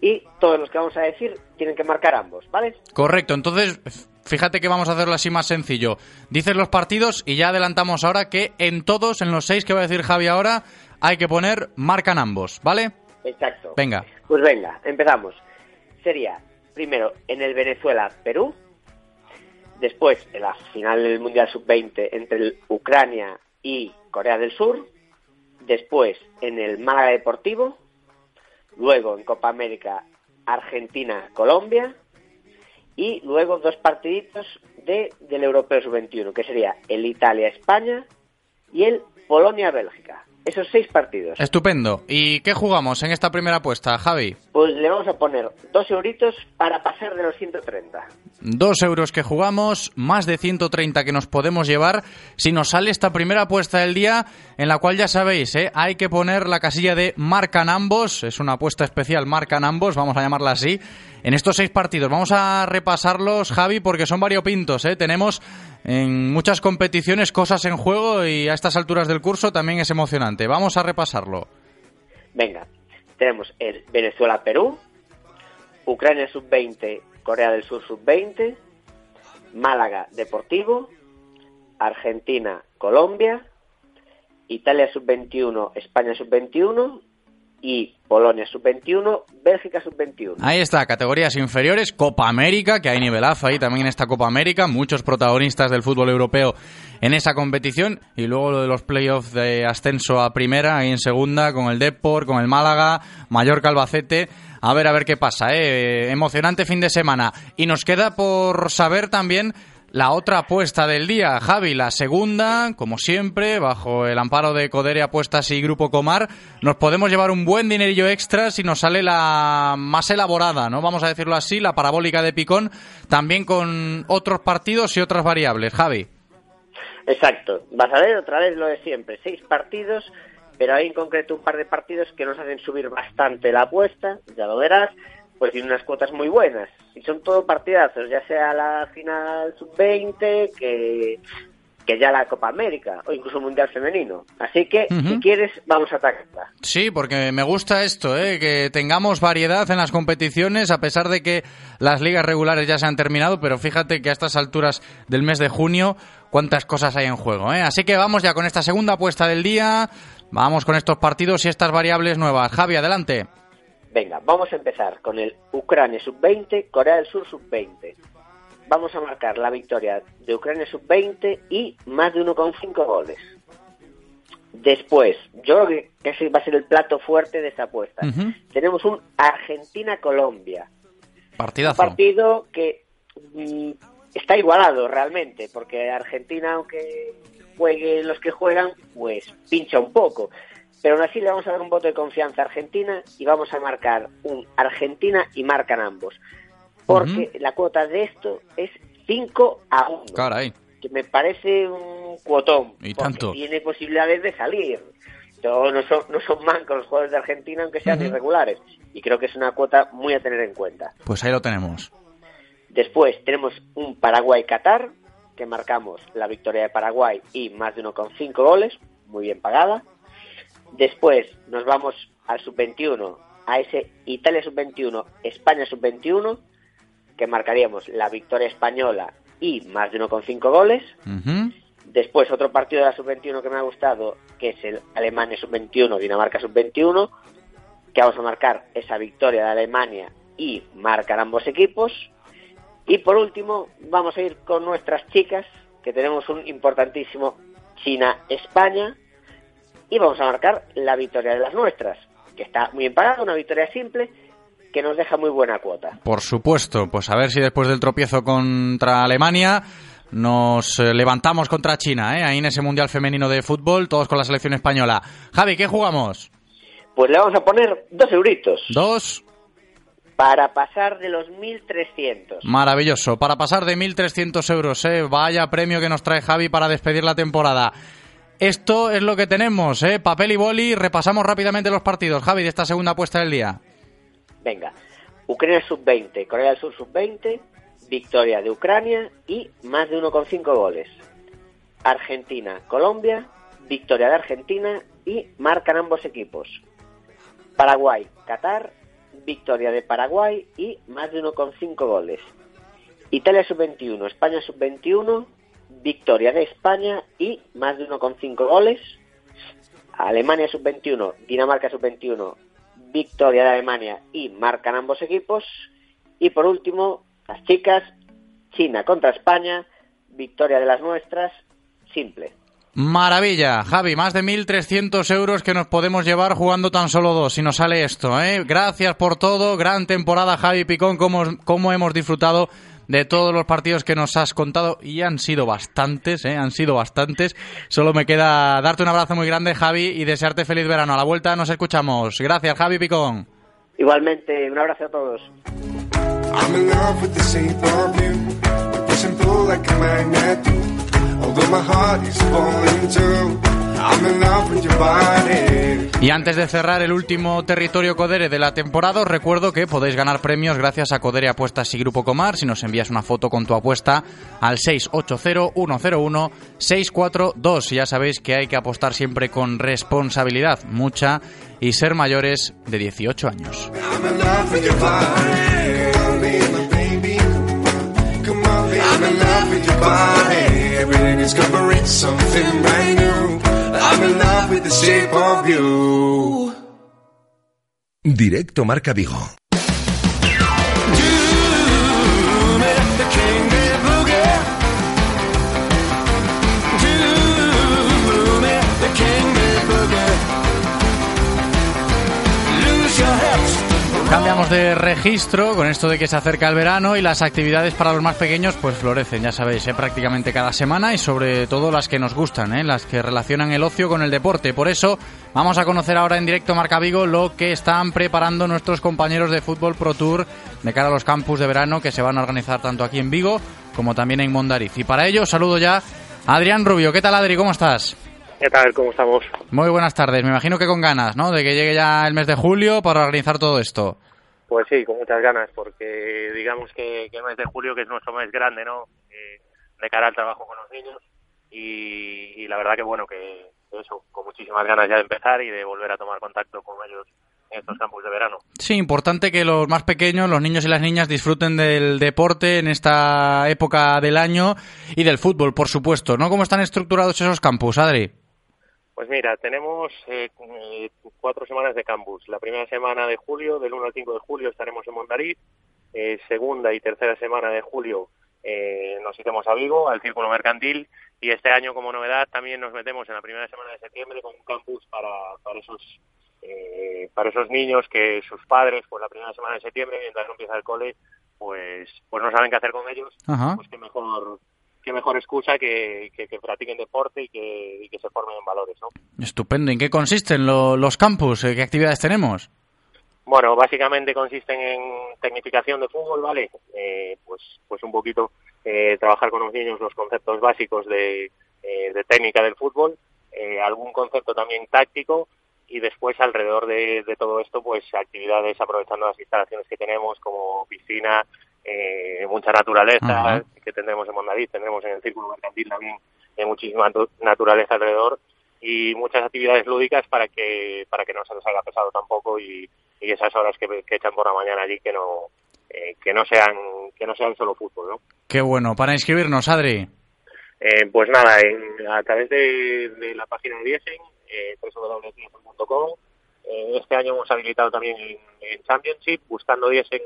y todos los que vamos a decir tienen que marcar ambos, ¿vale? Correcto, entonces fíjate que vamos a hacerlo así más sencillo. Dices los partidos y ya adelantamos ahora que en todos, en los seis que va a decir Javi ahora, hay que poner marcan ambos, ¿vale? Exacto. Venga. Pues venga, empezamos. Sería primero en el Venezuela-Perú, después en la final del Mundial Sub-20 entre el Ucrania y Corea del Sur, después en el Málaga Deportivo, luego en Copa América Argentina-Colombia y luego dos partiditos de, del Europeo Sub-21, que sería el Italia-España y el Polonia-Bélgica. Esos seis partidos. Estupendo. ¿Y qué jugamos en esta primera apuesta, Javi? Pues le vamos a poner dos euritos para pasar de los 130. Dos euros que jugamos, más de 130 que nos podemos llevar si nos sale esta primera apuesta del día, en la cual ya sabéis, ¿eh? hay que poner la casilla de marcan ambos, es una apuesta especial, marcan ambos, vamos a llamarla así, en estos seis partidos. Vamos a repasarlos, Javi, porque son variopintos. ¿eh? Tenemos en muchas competiciones cosas en juego y a estas alturas del curso también es emocionante. Vamos a repasarlo. Venga, tenemos el Venezuela-Perú, Ucrania sub-20, Corea del Sur sub-20, Málaga Deportivo, Argentina Colombia, Italia sub-21, España sub-21 y Polonia sub-21, Bélgica sub-21. Ahí está, categorías inferiores, Copa América, que hay nivelazo ahí también en esta Copa América, muchos protagonistas del fútbol europeo en esa competición y luego lo de los playoffs de ascenso a primera, ahí en segunda, con el Deport, con el Málaga, Mallorca, Albacete. A ver, a ver qué pasa, ¿eh? Emocionante fin de semana. Y nos queda por saber también la otra apuesta del día, Javi, la segunda, como siempre, bajo el amparo de Codere Apuestas y Grupo Comar, nos podemos llevar un buen dinerillo extra si nos sale la más elaborada, ¿no? Vamos a decirlo así, la parabólica de Picón, también con otros partidos y otras variables. Javi. Exacto. Vas a ver otra vez lo de siempre. Seis partidos, pero hay en concreto un par de partidos que nos hacen subir bastante la apuesta, ya lo verás pues tiene unas cuotas muy buenas. Y son todo partidazos, ya sea la final sub-20 que, que ya la Copa América o incluso Mundial Femenino. Así que, si quieres, vamos a atacarla. Sí, porque me gusta esto, ¿eh? que tengamos variedad en las competiciones, a pesar de que las ligas regulares ya se han terminado, pero fíjate que a estas alturas del mes de junio, cuántas cosas hay en juego. ¿eh? Así que vamos ya con esta segunda apuesta del día, vamos con estos partidos y estas variables nuevas. Javi, adelante. Venga, vamos a empezar con el Ucrania sub-20, Corea del Sur sub-20. Vamos a marcar la victoria de Ucrania sub-20 y más de 1,5 goles. Después, yo creo que ese va a ser el plato fuerte de esta apuesta. Tenemos un Argentina-Colombia. Partidazo. Un partido que mm, está igualado realmente, porque Argentina, aunque juegue los que juegan, pues pincha un poco. Pero aún así le vamos a dar un voto de confianza a Argentina y vamos a marcar un Argentina y marcan ambos. Porque la cuota de esto es 5 a 1. Caray. Que me parece un cuotón. Y tanto. Tiene posibilidades de salir. No, no, son, no son mancos los jugadores de Argentina, aunque sean irregulares. Y creo que es una cuota muy a tener en cuenta. Pues ahí lo tenemos. Después tenemos un Paraguay-Qatar, que marcamos la victoria de Paraguay y más de 1,5 goles, muy bien pagada. Después nos vamos al sub-21, a ese Italia sub-21, España sub-21, que marcaríamos la victoria española y más de 1,5 goles. Después otro partido de la sub-21 que me ha gustado, que es el Alemania sub-21, Dinamarca sub-21, que vamos a marcar esa victoria de Alemania y marcar ambos equipos. Y por último, vamos a ir con nuestras chicas, que tenemos un importantísimo China-España, y vamos a marcar la victoria de las nuestras, que está muy empagada, una victoria simple que nos deja muy buena cuota. Por supuesto, pues a ver si después del tropiezo contra Alemania nos eh, levantamos contra China, ¿eh? ahí en ese Mundial Femenino de Fútbol, todos con la selección española. Javi, ¿qué jugamos? Pues le vamos a poner dos euritos. Dos. Para pasar de los 1.300. Maravilloso, para pasar de 1.300 euros, ¿eh? vaya premio que nos trae Javi para despedir la temporada. Esto es lo que tenemos, ¿eh? Papel y boli. Repasamos rápidamente los partidos, Javi, de esta segunda apuesta del día. Venga. Ucrania sub-20, Corea del Sur sub-20, victoria de Ucrania y más de 1,5 goles. Argentina, Colombia, victoria de Argentina y marcan ambos equipos. Paraguay, Qatar, victoria de Paraguay y más de 1,5 goles. Italia sub-21, España sub-21, victoria de España y más de 1,5 goles. Alemania sub-21, Dinamarca sub-21, victoria de Alemania y marcan ambos equipos. Y por último, las chicas, China contra España, victoria de las nuestras, simple. Maravilla, Javi, más de 1.300 euros que nos podemos llevar jugando tan solo dos, si nos sale esto. ¿eh? Gracias por todo, gran temporada Javi Picón, como, como hemos disfrutado de todos los partidos que nos has contado y han sido bastantes, ¿eh? han sido bastantes. Solo me queda darte un abrazo muy grande, Javi, y desearte feliz verano. A la vuelta nos escuchamos. Gracias, Javi Picón. Igualmente, un abrazo a todos. I'm in love with your body. Y antes de cerrar el último territorio Codere de la temporada, os recuerdo que podéis ganar premios gracias a Codere Apuestas y Grupo Comar si nos envías una foto con tu apuesta al 680-101-642. Ya sabéis que hay que apostar siempre con responsabilidad, mucha, y ser mayores de 18 años. I'm in love with the shape of you. Directo Marca Vigo. Cambiamos de registro con esto de que se acerca el verano y las actividades para los más pequeños pues florecen, ya sabéis, ¿eh? prácticamente cada semana y sobre todo las que nos gustan, ¿eh? las que relacionan el ocio con el deporte. Por eso vamos a conocer ahora en directo Marca Vigo lo que están preparando nuestros compañeros de Fútbol Pro Tour de cara a los campus de verano que se van a organizar tanto aquí en Vigo como también en Mondariz. Y para ello saludo ya a Adrián Rubio. ¿Qué tal Adri? ¿Cómo estás? ¿Qué tal? ¿Cómo estamos? Muy buenas tardes. Me imagino que con ganas, ¿no? De que llegue ya el mes de julio para organizar todo esto. Pues sí, con muchas ganas, porque digamos que, que el mes de julio, que es nuestro mes grande, ¿no? Eh, de cara al trabajo con los niños. Y, y la verdad que bueno, que eso, con muchísimas ganas ya de empezar y de volver a tomar contacto con ellos en estos campos de verano. Sí, importante que los más pequeños, los niños y las niñas, disfruten del deporte en esta época del año y del fútbol, por supuesto, ¿no? ¿Cómo están estructurados esos campus, Adri? Pues mira, tenemos eh, eh, cuatro semanas de campus. La primera semana de julio, del 1 al 5 de julio, estaremos en Mondariz. Eh, segunda y tercera semana de julio eh, nos iremos a Vigo, al Círculo Mercantil. Y este año, como novedad, también nos metemos en la primera semana de septiembre con un campus para, para esos eh, para esos niños que sus padres, pues la primera semana de septiembre, mientras no empieza el cole, pues pues no saben qué hacer con ellos. Ajá. Pues qué mejor qué mejor excusa que, que, que practiquen deporte y que, y que se formen en valores, ¿no? Estupendo. ¿En qué consisten lo- los campus? ¿Qué actividades tenemos? Bueno, básicamente consisten en tecnificación de fútbol, ¿vale? Eh, pues, pues un poquito eh, trabajar con los niños los conceptos básicos de, eh, de técnica del fútbol, eh, algún concepto también táctico y después alrededor de, de todo esto, pues actividades aprovechando las instalaciones que tenemos como piscina, eh, mucha naturaleza Ajá. que tendremos en Mondadiz, tendremos en el Círculo Mercantil también eh, muchísima natu- naturaleza alrededor y muchas actividades lúdicas para que para que no se les haga pesado tampoco y, y esas horas que, que echan por la mañana allí que no eh, que no sean que no sean solo fútbol ¿no? Qué bueno. Para inscribirnos, Adri. Eh, pues nada en, a través de, de la página de Diesen eh, www.diesen.com eh, este año hemos habilitado también en, en Championship buscando Diesen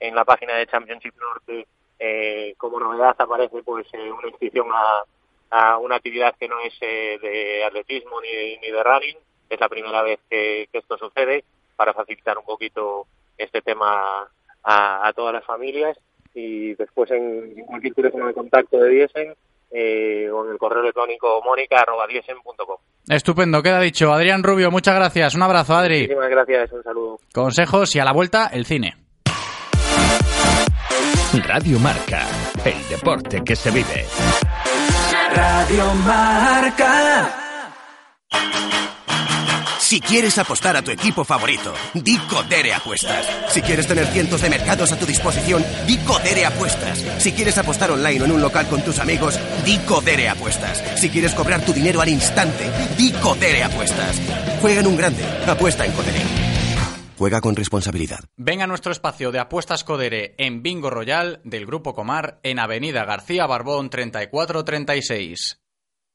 en la página de Championship Norte eh, como novedad aparece pues eh, una inscripción a, a una actividad que no es eh, de atletismo ni, ni de running. Es la primera vez que, que esto sucede para facilitar un poquito este tema a, a todas las familias y después en cualquier teléfono de contacto de Diesen eh, o en el correo electrónico mónica.diesen.com. Estupendo. Queda dicho. Adrián Rubio, muchas gracias. Un abrazo, Adri. Muchísimas gracias, un saludo. Consejos y a la vuelta, el cine. Radio Marca, el deporte que se vive. Radio Marca. Si quieres apostar a tu equipo favorito, di Codere Apuestas. Si quieres tener cientos de mercados a tu disposición, di Codere Apuestas. Si quieres apostar online o en un local con tus amigos, di Codere Apuestas. Si quieres cobrar tu dinero al instante, di Codere Apuestas. Juega en un grande, apuesta en Codere. Juega con responsabilidad. Ven a nuestro espacio de apuestas Codere en Bingo Royal del Grupo Comar en Avenida García Barbón 3436.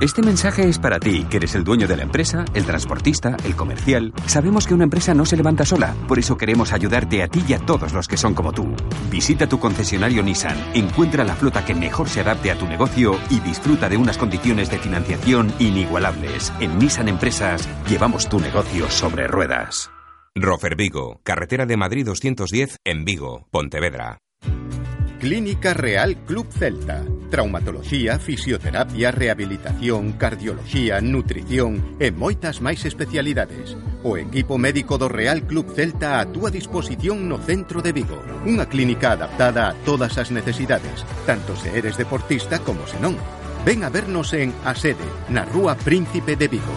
Este mensaje es para ti, que eres el dueño de la empresa, el transportista, el comercial. Sabemos que una empresa no se levanta sola, por eso queremos ayudarte a ti y a todos los que son como tú. Visita tu concesionario Nissan, encuentra la flota que mejor se adapte a tu negocio y disfruta de unas condiciones de financiación inigualables. En Nissan Empresas llevamos tu negocio sobre ruedas. Rofer Vigo, carretera de Madrid 210 en Vigo, Pontevedra. Clínica Real Club Celta. traumatoloxía, fisioterapia, rehabilitación, cardioloxía, nutrición e moitas máis especialidades. O equipo médico do Real Club Celta a túa disposición no centro de Vigo. Unha clínica adaptada a todas as necesidades, tanto se eres deportista como se non. Ven a vernos en A Sede, na Rúa Príncipe de Vigo.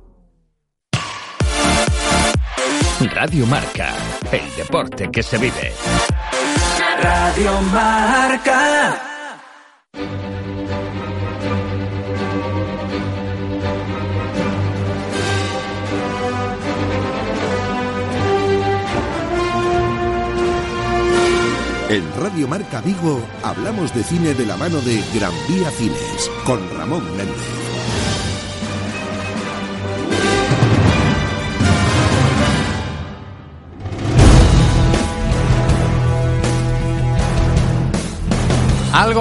Radio Marca, el deporte que se vive. Radio Marca. En Radio Marca Vigo hablamos de cine de la mano de Gran Vía Cines con Ramón Méndez.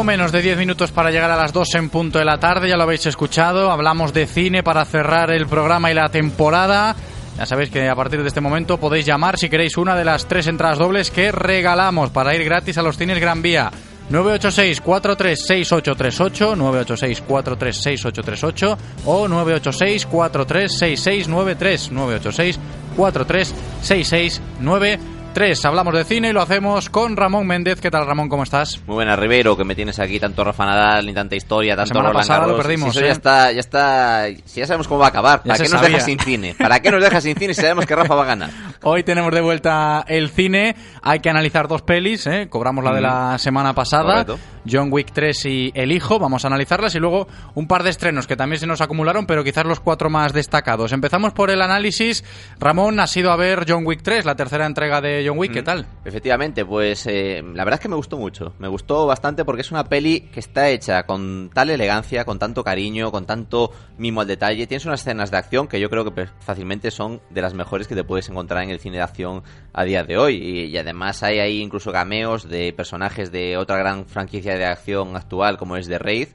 Menos de 10 minutos para llegar a las 2 en punto de la tarde, ya lo habéis escuchado. Hablamos de cine para cerrar el programa y la temporada. Ya sabéis que a partir de este momento podéis llamar si queréis una de las tres entradas dobles que regalamos para ir gratis a los cines Gran Vía. 986-436838, 986-436838 o 986-436693, 986-436693. Hablamos de cine y lo hacemos con Ramón Méndez. ¿Qué tal, Ramón? ¿Cómo estás? Muy buena, Rivero, que me tienes aquí tanto Rafa Nadal, ni tanta historia, tanto semana Roland pasada lo perdimos, Si eso ¿eh? ya está, ya está, si ya sabemos cómo va a acabar. Ya ¿Para se qué nos sabía. dejas sin cine? ¿Para qué nos dejas sin cine si sabemos que Rafa va a ganar? Hoy tenemos de vuelta el cine. Hay que analizar dos pelis. ¿eh? Cobramos la de la semana pasada. Correcto. John Wick 3 y El Hijo. Vamos a analizarlas. Y luego un par de estrenos que también se nos acumularon, pero quizás los cuatro más destacados. Empezamos por el análisis. Ramón ha sido a ver John Wick 3, la tercera entrega de John Wick. ¿Qué tal? Efectivamente, pues eh, la verdad es que me gustó mucho. Me gustó bastante porque es una peli que está hecha con tal elegancia, con tanto cariño, con tanto mimo al detalle. Tienes unas escenas de acción que yo creo que pues, fácilmente son de las mejores que te puedes encontrar en el cine de acción a día de hoy. Y, y además hay ahí incluso cameos de personajes de otra gran franquicia de acción actual como es The Raid.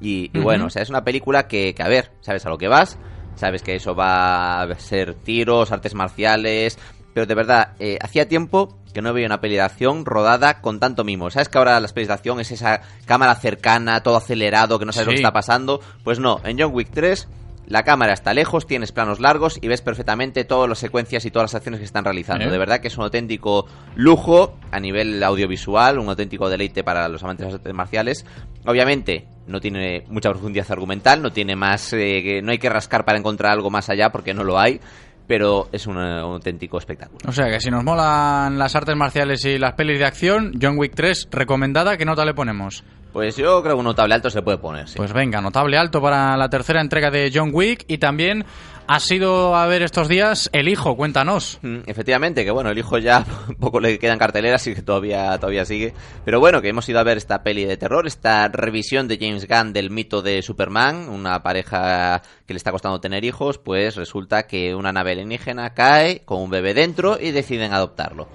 Y, bueno, o sea, es una película que, que, a ver, sabes a lo que vas, sabes que eso va a ser tiros, artes marciales, pero de verdad, eh, hacía tiempo que no veía una peli de acción rodada con tanto mimo. ¿Sabes que ahora las pelis de acción es esa cámara cercana, todo acelerado, que no sabes lo que está pasando? Pues no, en John Wick 3 la cámara está lejos, tienes planos largos y ves perfectamente todas las secuencias y todas las acciones que están realizando. ¿Eh? De verdad que es un auténtico lujo a nivel audiovisual, un auténtico deleite para los amantes de las artes marciales. Obviamente no tiene mucha profundidad argumental, no tiene más, eh, que- no hay que rascar para encontrar algo más allá porque no lo hay, pero es un, eh, un auténtico espectáculo. O sea que si nos molan las artes marciales y las pelis de acción, John Wick 3, recomendada. ¿Qué nota le ponemos? Pues yo creo que un notable alto se puede poner, sí. Pues venga, notable alto para la tercera entrega de John Wick. Y también ha sido a ver estos días El Hijo, cuéntanos. Mm, Efectivamente, que bueno, el hijo ya poco le quedan carteleras así que todavía, todavía sigue. Pero bueno, que hemos ido a ver esta peli de terror, esta revisión de James Gunn del mito de Superman, una pareja que le está costando tener hijos, pues resulta que una nave alienígena cae con un bebé dentro y deciden adoptarlo.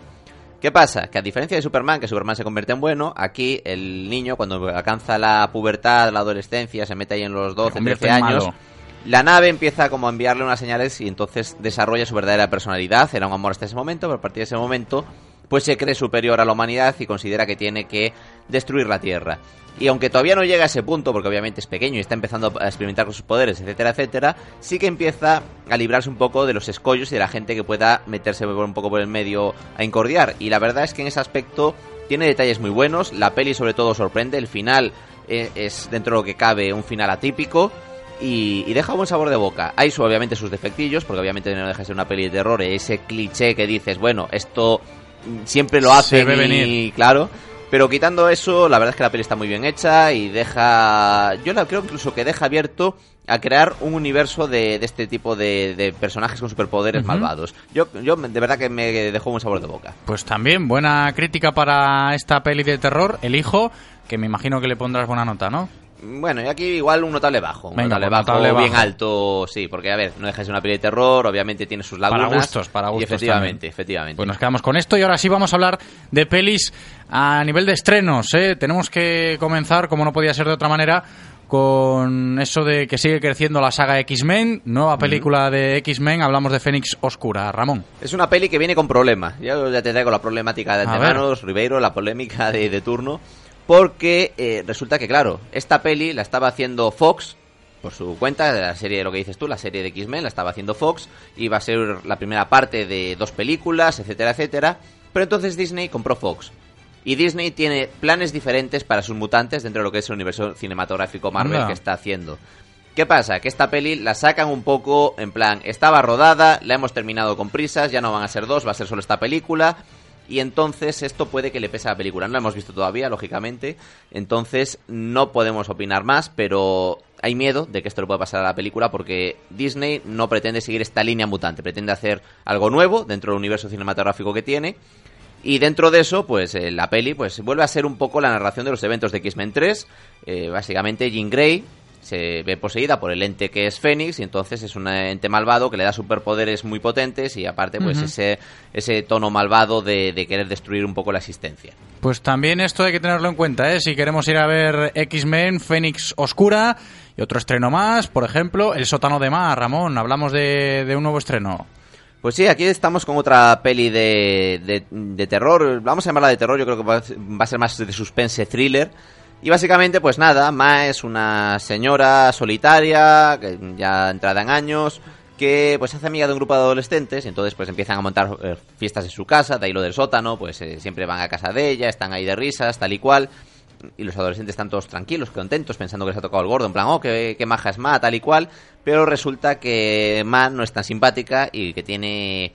¿Qué pasa? Que a diferencia de Superman, que Superman se convierte en bueno, aquí el niño cuando alcanza la pubertad, la adolescencia, se mete ahí en los 12, convierte 13 en años, malo. La nave empieza como a enviarle unas señales y entonces desarrolla su verdadera personalidad. Era un amor hasta ese momento, pero a partir de ese momento pues se cree superior a la humanidad y considera que tiene que destruir la Tierra. Y aunque todavía no llega a ese punto, porque obviamente es pequeño y está empezando a experimentar con sus poderes, etcétera, etcétera, sí que empieza a librarse un poco de los escollos y de la gente que pueda meterse un poco por el medio a incordiar. Y la verdad es que en ese aspecto tiene detalles muy buenos, la peli sobre todo sorprende, el final eh, es dentro de lo que cabe un final atípico. Y, y, deja buen sabor de boca. Hay su, obviamente sus defectillos, porque obviamente no deja de ser una peli de terror, ese cliché que dices, bueno, esto siempre lo hace venir. claro. Pero quitando eso, la verdad es que la peli está muy bien hecha y deja. Yo la creo incluso que deja abierto a crear un universo de, de este tipo de, de, personajes con superpoderes malvados. Yo, yo de verdad que me dejó un sabor de boca. Pues también buena crítica para esta peli de terror, El Hijo, que me imagino que le pondrás buena nota, ¿no? Bueno, y aquí igual un notable bajo. Un Venga, notable, pues bajo, notable bien bajo. alto, sí, porque a ver, no deja de ser una peli de terror, obviamente tiene sus lagunas. Para gustos, para Y gustos efectivamente, también. efectivamente. Pues nos quedamos con esto y ahora sí vamos a hablar de pelis a nivel de estrenos. ¿eh? Tenemos que comenzar, como no podía ser de otra manera, con eso de que sigue creciendo la saga X-Men, nueva película de X-Men, hablamos de Fénix Oscura. Ramón. Es una peli que viene con problemas. Ya, ya te traigo la problemática de A antemano, Ribeiro, la polémica de, de turno. Porque eh, resulta que, claro, esta peli la estaba haciendo Fox por su cuenta, la serie, lo que dices tú, la serie de X-Men, la estaba haciendo Fox. Iba a ser la primera parte de dos películas, etcétera, etcétera. Pero entonces Disney compró Fox. Y Disney tiene planes diferentes para sus mutantes dentro de lo que es el universo cinematográfico Marvel que está haciendo. ¿Qué pasa? Que esta peli la sacan un poco en plan, estaba rodada, la hemos terminado con prisas, ya no van a ser dos, va a ser solo esta película. Y entonces esto puede que le pese a la película. No la hemos visto todavía, lógicamente. Entonces no podemos opinar más, pero hay miedo de que esto le pueda pasar a la película porque Disney no pretende seguir esta línea mutante. Pretende hacer algo nuevo dentro del universo cinematográfico que tiene. Y dentro de eso, pues eh, la peli pues vuelve a ser un poco la narración de los eventos de X-Men 3. Eh, básicamente Jean Grey se ve poseída por el ente que es Fénix y entonces es un ente malvado que le da superpoderes muy potentes y aparte pues ese, ese tono malvado de, de querer destruir un poco la existencia. Pues también esto hay que tenerlo en cuenta, ¿eh? Si queremos ir a ver X-Men, Fénix Oscura y otro estreno más, por ejemplo, El sótano de Mar, Ramón, hablamos de, de un nuevo estreno. Pues sí, aquí estamos con otra peli de, de, de terror. Vamos a llamarla de terror, yo creo que va va a ser más de suspense thriller. Y básicamente, pues nada, Ma es una señora solitaria, que ya entrada en años, que pues hace amiga de un grupo de adolescentes, y entonces pues empiezan a montar eh, fiestas en su casa, de ahí lo del sótano, pues eh, siempre van a casa de ella, están ahí de risas, tal y cual. Y los adolescentes están todos tranquilos, contentos, pensando que les ha tocado el gordo, en plan, oh, qué, qué maja es Ma, tal y cual. Pero resulta que Ma no es tan simpática y que tiene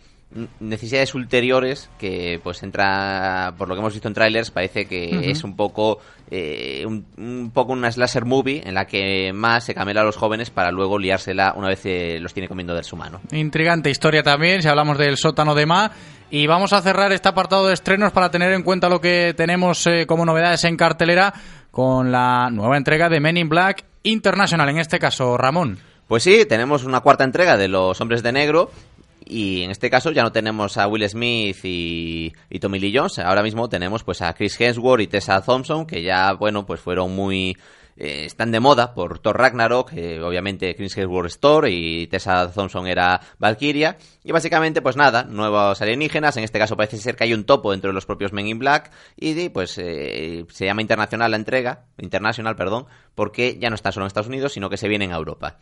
necesidades ulteriores que pues entra por lo que hemos visto en trailers parece que es un poco eh, un, un poco una slasher movie en la que Ma se camela a los jóvenes para luego liársela una vez eh, los tiene comiendo de su mano Intrigante historia también, si hablamos del sótano de Ma. Y vamos a cerrar este apartado de estrenos para tener en cuenta lo que tenemos eh, como novedades en cartelera con la nueva entrega de Men in Black International, en este caso, Ramón. Pues sí, tenemos una cuarta entrega de Los Hombres de Negro. Y en este caso ya no tenemos a Will Smith y, y Tommy Lee Jones. Ahora mismo tenemos pues a Chris Hemsworth y Tessa Thompson, que ya, bueno, pues fueron muy... eh, están de moda por Thor Ragnarok. eh, obviamente Chris Hemsworth Thor y Tessa Thompson era Valkyria. Y básicamente, pues nada, nuevos alienígenas. En este caso parece ser que hay un topo dentro de los propios Men in Black. Y pues eh, se llama internacional la entrega. Internacional, perdón. Porque ya no está solo en Estados Unidos, sino que se viene a Europa.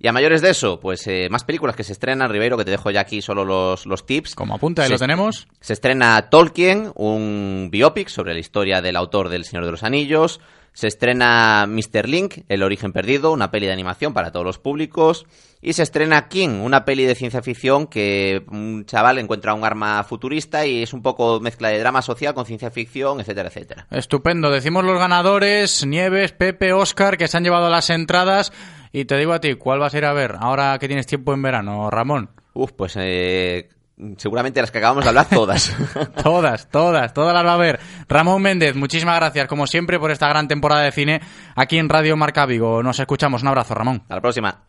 Y a mayores de eso, pues eh, más películas que se estrenan, Ribeiro, que te dejo ya aquí solo los, los tips. Como apunta, ahí lo tenemos. Se estrena Tolkien, un biopic sobre la historia del autor del Señor de los Anillos. Se estrena Mr. Link, El origen perdido, una peli de animación para todos los públicos. Y se estrena King, una peli de ciencia ficción que un chaval encuentra un arma futurista y es un poco mezcla de drama social con ciencia ficción, etcétera, etcétera. Estupendo. Decimos los ganadores, Nieves, Pepe, Oscar, que se han llevado las entradas. Y te digo a ti, ¿cuál vas a ir a ver ahora que tienes tiempo en verano, Ramón? Uf, pues eh, seguramente las que acabamos de hablar todas. todas, todas, todas las va a ver. Ramón Méndez, muchísimas gracias, como siempre, por esta gran temporada de cine aquí en Radio Marca Vigo. Nos escuchamos. Un abrazo, Ramón. Hasta la próxima.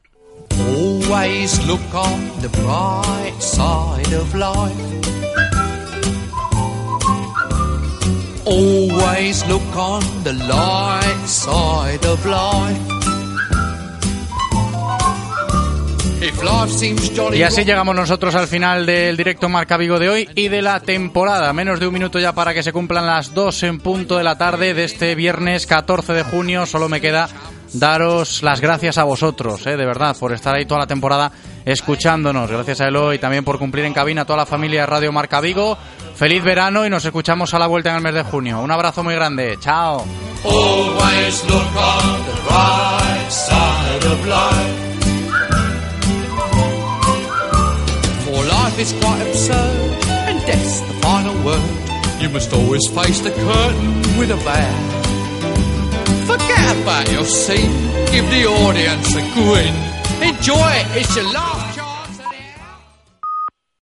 Always look on the bright side of life. Always look on the light side of life. Y así llegamos nosotros al final del directo Marca Vigo de hoy y de la temporada. Menos de un minuto ya para que se cumplan las dos en punto de la tarde de este viernes 14 de junio. Solo me queda daros las gracias a vosotros, eh, de verdad, por estar ahí toda la temporada escuchándonos. Gracias a Elo y también por cumplir en cabina a toda la familia de Radio Marca Vigo. Feliz verano y nos escuchamos a la vuelta en el mes de junio. Un abrazo muy grande. Chao. Life is quite absurd, and death's the final word. You must always face the curtain with a bow. Forget about your scene, give the audience a grin. Enjoy it, it's your last